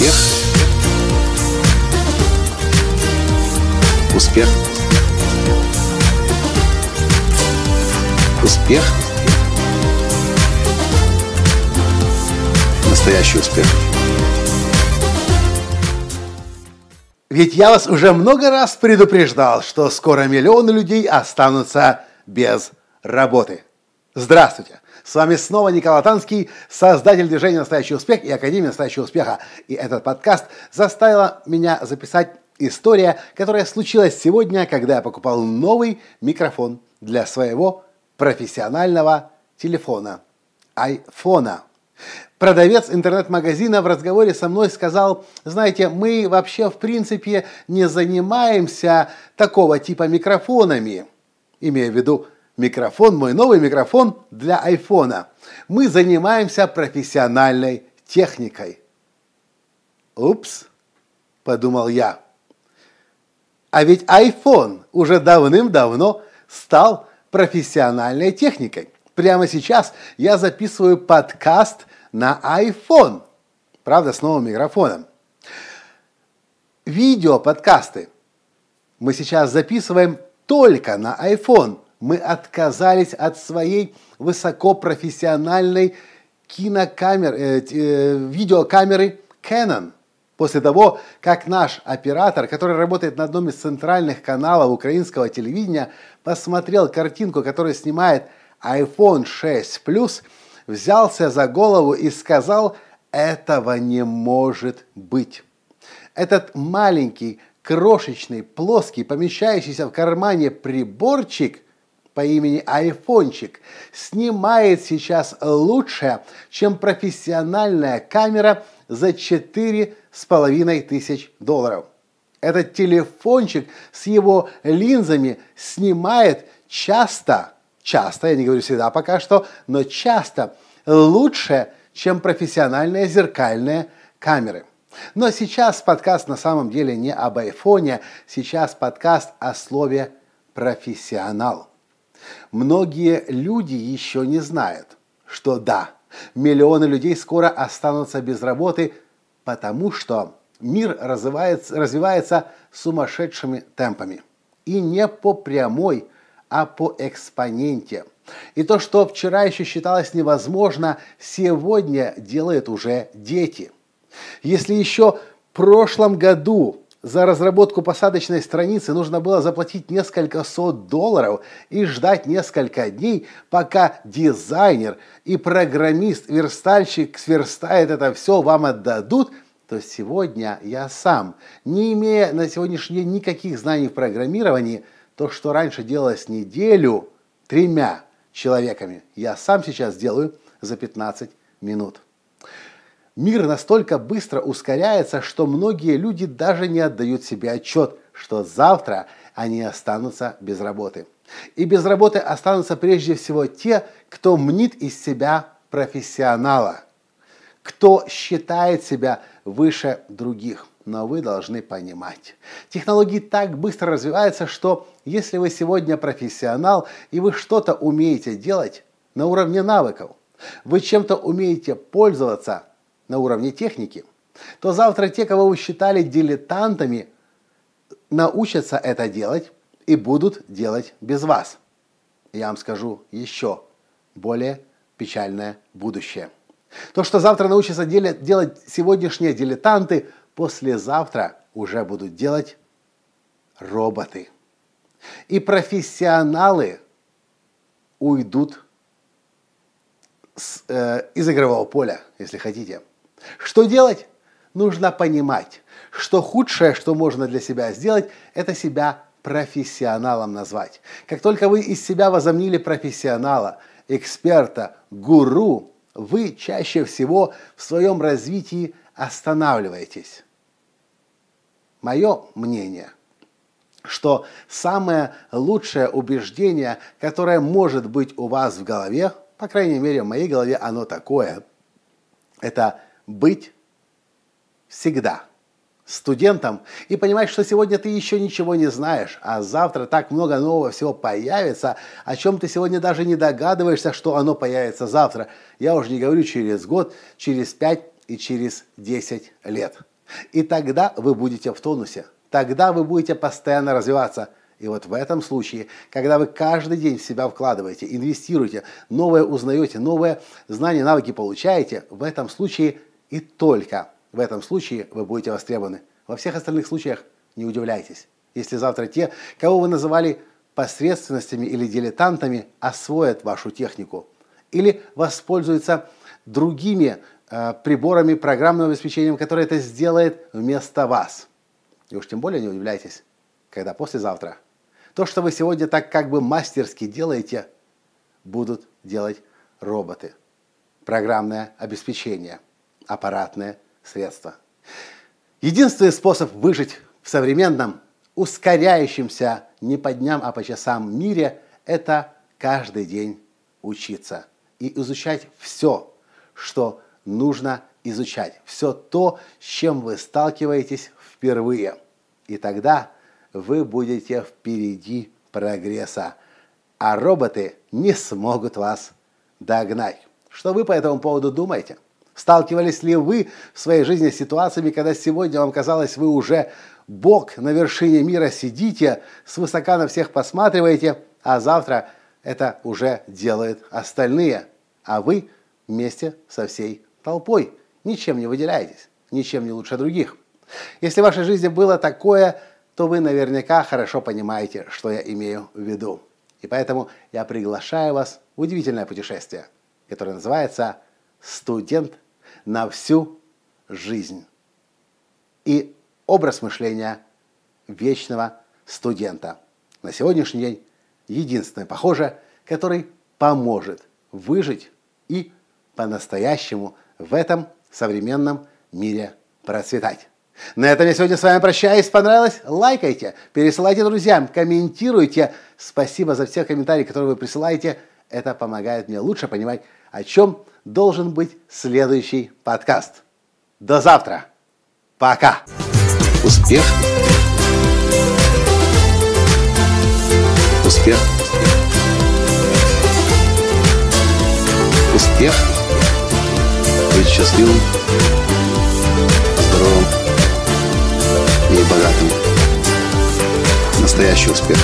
Успех. Успех. Успех. Настоящий успех. Ведь я вас уже много раз предупреждал, что скоро миллионы людей останутся без работы. Здравствуйте! С вами снова Николай Танский, создатель движения «Настоящий успех» и Академии «Настоящего успеха». И этот подкаст заставила меня записать история, которая случилась сегодня, когда я покупал новый микрофон для своего профессионального телефона, айфона. Продавец интернет-магазина в разговоре со мной сказал, знаете, мы вообще в принципе не занимаемся такого типа микрофонами, имея в виду микрофон, мой новый микрофон для айфона. Мы занимаемся профессиональной техникой. Упс, подумал я. А ведь iPhone уже давным-давно стал профессиональной техникой. Прямо сейчас я записываю подкаст на iPhone. Правда, с новым микрофоном. Видео подкасты мы сейчас записываем только на iPhone – мы отказались от своей высокопрофессиональной кинокамеры, э, э, видеокамеры Canon. После того, как наш оператор, который работает на одном из центральных каналов украинского телевидения, посмотрел картинку, которую снимает iPhone 6 Plus, взялся за голову и сказал, этого не может быть. Этот маленький, крошечный, плоский, помещающийся в кармане приборчик – по имени айфончик снимает сейчас лучше, чем профессиональная камера за четыре с половиной тысяч долларов. Этот телефончик с его линзами снимает часто, часто, я не говорю всегда пока что, но часто лучше, чем профессиональные зеркальные камеры. Но сейчас подкаст на самом деле не об айфоне, сейчас подкаст о слове профессионал. Многие люди еще не знают, что да, миллионы людей скоро останутся без работы, потому что мир развивается, развивается сумасшедшими темпами. И не по прямой, а по экспоненте. И то, что вчера еще считалось невозможно, сегодня делают уже дети. Если еще в прошлом году за разработку посадочной страницы нужно было заплатить несколько сот долларов и ждать несколько дней, пока дизайнер и программист-верстальщик сверстает это все, вам отдадут, то сегодня я сам, не имея на сегодняшний день никаких знаний в программировании, то, что раньше делалось неделю тремя человеками, я сам сейчас делаю за 15 минут. Мир настолько быстро ускоряется, что многие люди даже не отдают себе отчет, что завтра они останутся без работы. И без работы останутся прежде всего те, кто мнит из себя профессионала, кто считает себя выше других. Но вы должны понимать, технологии так быстро развиваются, что если вы сегодня профессионал и вы что-то умеете делать на уровне навыков, вы чем-то умеете пользоваться – на уровне техники, то завтра те, кого вы считали дилетантами, научатся это делать и будут делать без вас. Я вам скажу еще более печальное будущее. То, что завтра научатся делать сегодняшние дилетанты, послезавтра уже будут делать роботы. И профессионалы уйдут с, э, из игрового поля, если хотите. Что делать? Нужно понимать, что худшее, что можно для себя сделать, это себя профессионалом назвать. Как только вы из себя возомнили профессионала, эксперта, гуру, вы чаще всего в своем развитии останавливаетесь. Мое мнение, что самое лучшее убеждение, которое может быть у вас в голове, по крайней мере в моей голове оно такое, это быть всегда студентом и понимать, что сегодня ты еще ничего не знаешь, а завтра так много нового всего появится, о чем ты сегодня даже не догадываешься, что оно появится завтра. Я уже не говорю через год, через пять и через 10 лет. И тогда вы будете в тонусе. Тогда вы будете постоянно развиваться. И вот в этом случае, когда вы каждый день в себя вкладываете, инвестируете, новое узнаете, новые знания, навыки получаете, в этом случае и только в этом случае вы будете востребованы. Во всех остальных случаях не удивляйтесь. Если завтра те, кого вы называли посредственностями или дилетантами, освоят вашу технику или воспользуются другими э, приборами программного обеспечения, которое это сделает вместо вас. И уж тем более не удивляйтесь, когда послезавтра то, что вы сегодня так как бы мастерски делаете, будут делать роботы. Программное обеспечение, аппаратное средство. Единственный способ выжить в современном, ускоряющемся не по дням, а по часам мире – это каждый день учиться и изучать все, что нужно изучать, все то, с чем вы сталкиваетесь впервые. И тогда вы будете впереди прогресса, а роботы не смогут вас догнать. Что вы по этому поводу думаете? Сталкивались ли вы в своей жизни с ситуациями, когда сегодня вам казалось, вы уже Бог на вершине мира сидите, свысока на всех посматриваете, а завтра это уже делают остальные, а вы вместе со всей толпой ничем не выделяетесь, ничем не лучше других. Если в вашей жизни было такое, то вы наверняка хорошо понимаете, что я имею в виду. И поэтому я приглашаю вас в удивительное путешествие, которое называется «Студент на всю жизнь». И образ мышления вечного студента. На сегодняшний день единственный, похоже, который поможет выжить и по-настоящему в этом современном мире процветать. На этом я сегодня с вами прощаюсь. Понравилось? Лайкайте, пересылайте друзьям, комментируйте. Спасибо за все комментарии, которые вы присылаете. Это помогает мне лучше понимать, о чем должен быть следующий подкаст. До завтра. Пока. Успех. Успех. Успех. Быть счастливым, здоровым и богатым. Настоящий успех.